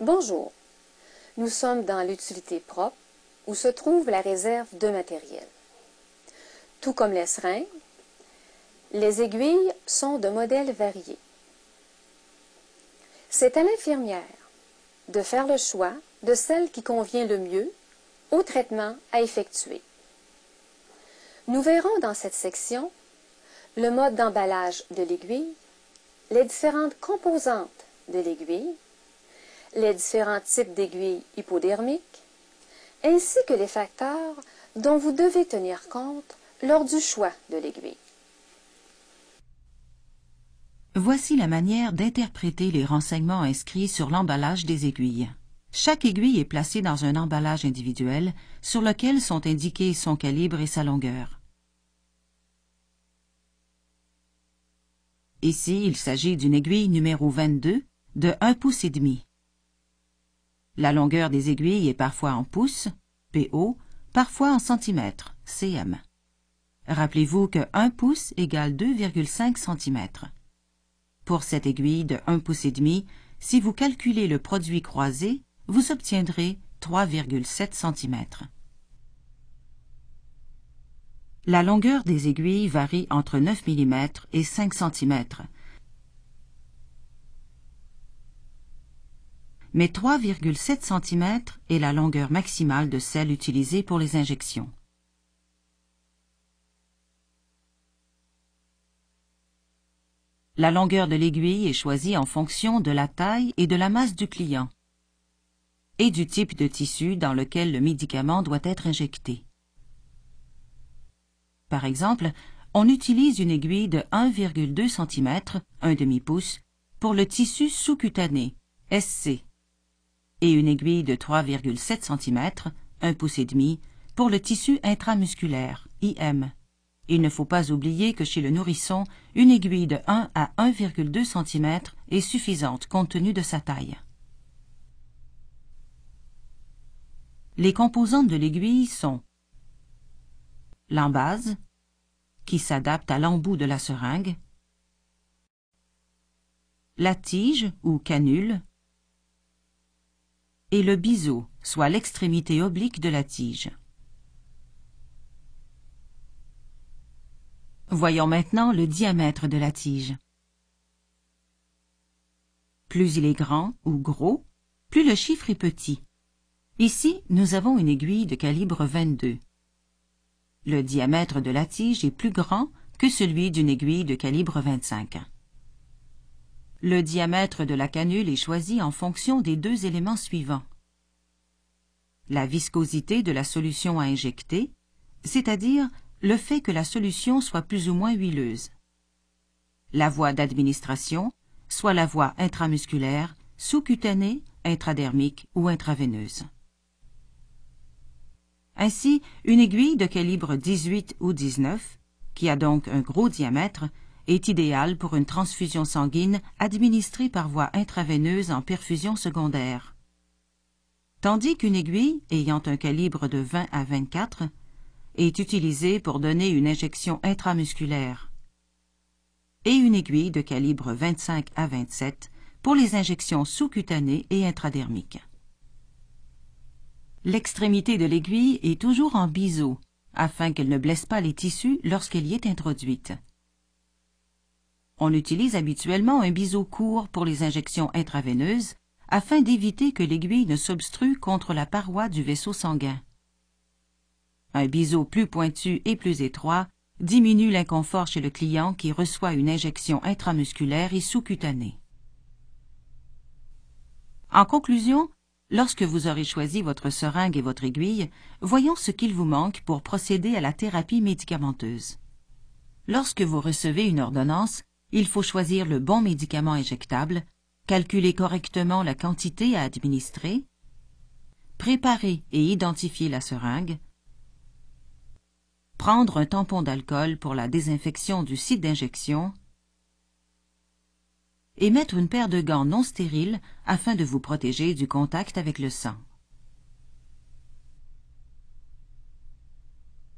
Bonjour. Nous sommes dans l'utilité propre où se trouve la réserve de matériel. Tout comme les seringues, les aiguilles sont de modèles variés. C'est à l'infirmière de faire le choix de celle qui convient le mieux au traitement à effectuer. Nous verrons dans cette section le mode d'emballage de l'aiguille, les différentes composantes de l'aiguille, les différents types d'aiguilles hypodermiques, ainsi que les facteurs dont vous devez tenir compte lors du choix de l'aiguille. Voici la manière d'interpréter les renseignements inscrits sur l'emballage des aiguilles. Chaque aiguille est placée dans un emballage individuel sur lequel sont indiqués son calibre et sa longueur. Ici, il s'agit d'une aiguille numéro 22 de 1 pouce et demi. La longueur des aiguilles est parfois en pouces, PO, parfois en centimètres, cm. Rappelez-vous que 1 pouce égale 2,5 cm. Pour cette aiguille de 1 pouce et demi, si vous calculez le produit croisé, vous obtiendrez 3,7 cm. La longueur des aiguilles varie entre 9 mm et 5 cm. Mais 3,7 cm est la longueur maximale de celle utilisée pour les injections. La longueur de l'aiguille est choisie en fonction de la taille et de la masse du client et du type de tissu dans lequel le médicament doit être injecté. Par exemple, on utilise une aiguille de 1,2 cm, un demi-pouce, pour le tissu sous-cutané, SC, et une aiguille de 3,7 cm, un pouce et demi, pour le tissu intramusculaire, IM. Il ne faut pas oublier que chez le nourrisson, une aiguille de 1 à 1,2 cm est suffisante compte tenu de sa taille. Les composantes de l'aiguille sont l'embase, qui s'adapte à l'embout de la seringue, la tige ou canule, et le biseau, soit l'extrémité oblique de la tige. Voyons maintenant le diamètre de la tige. Plus il est grand ou gros, plus le chiffre est petit. Ici, nous avons une aiguille de calibre 22. Le diamètre de la tige est plus grand que celui d'une aiguille de calibre 25. Le diamètre de la canule est choisi en fonction des deux éléments suivants. La viscosité de la solution à injecter, c'est-à-dire le fait que la solution soit plus ou moins huileuse. La voie d'administration, soit la voie intramusculaire, sous-cutanée, intradermique ou intraveineuse. Ainsi, une aiguille de calibre 18 ou 19, qui a donc un gros diamètre, est idéale pour une transfusion sanguine administrée par voie intraveineuse en perfusion secondaire. Tandis qu'une aiguille, ayant un calibre de 20 à 24, est utilisée pour donner une injection intramusculaire, et une aiguille de calibre 25 à 27 pour les injections sous-cutanées et intradermiques. L'extrémité de l'aiguille est toujours en biseau, afin qu'elle ne blesse pas les tissus lorsqu'elle y est introduite. On utilise habituellement un biseau court pour les injections intraveineuses, afin d'éviter que l'aiguille ne s'obstrue contre la paroi du vaisseau sanguin. Un biseau plus pointu et plus étroit diminue l'inconfort chez le client qui reçoit une injection intramusculaire et sous-cutanée. En conclusion, Lorsque vous aurez choisi votre seringue et votre aiguille, voyons ce qu'il vous manque pour procéder à la thérapie médicamenteuse. Lorsque vous recevez une ordonnance, il faut choisir le bon médicament injectable, calculer correctement la quantité à administrer, préparer et identifier la seringue, prendre un tampon d'alcool pour la désinfection du site d'injection, et mettre une paire de gants non stériles afin de vous protéger du contact avec le sang.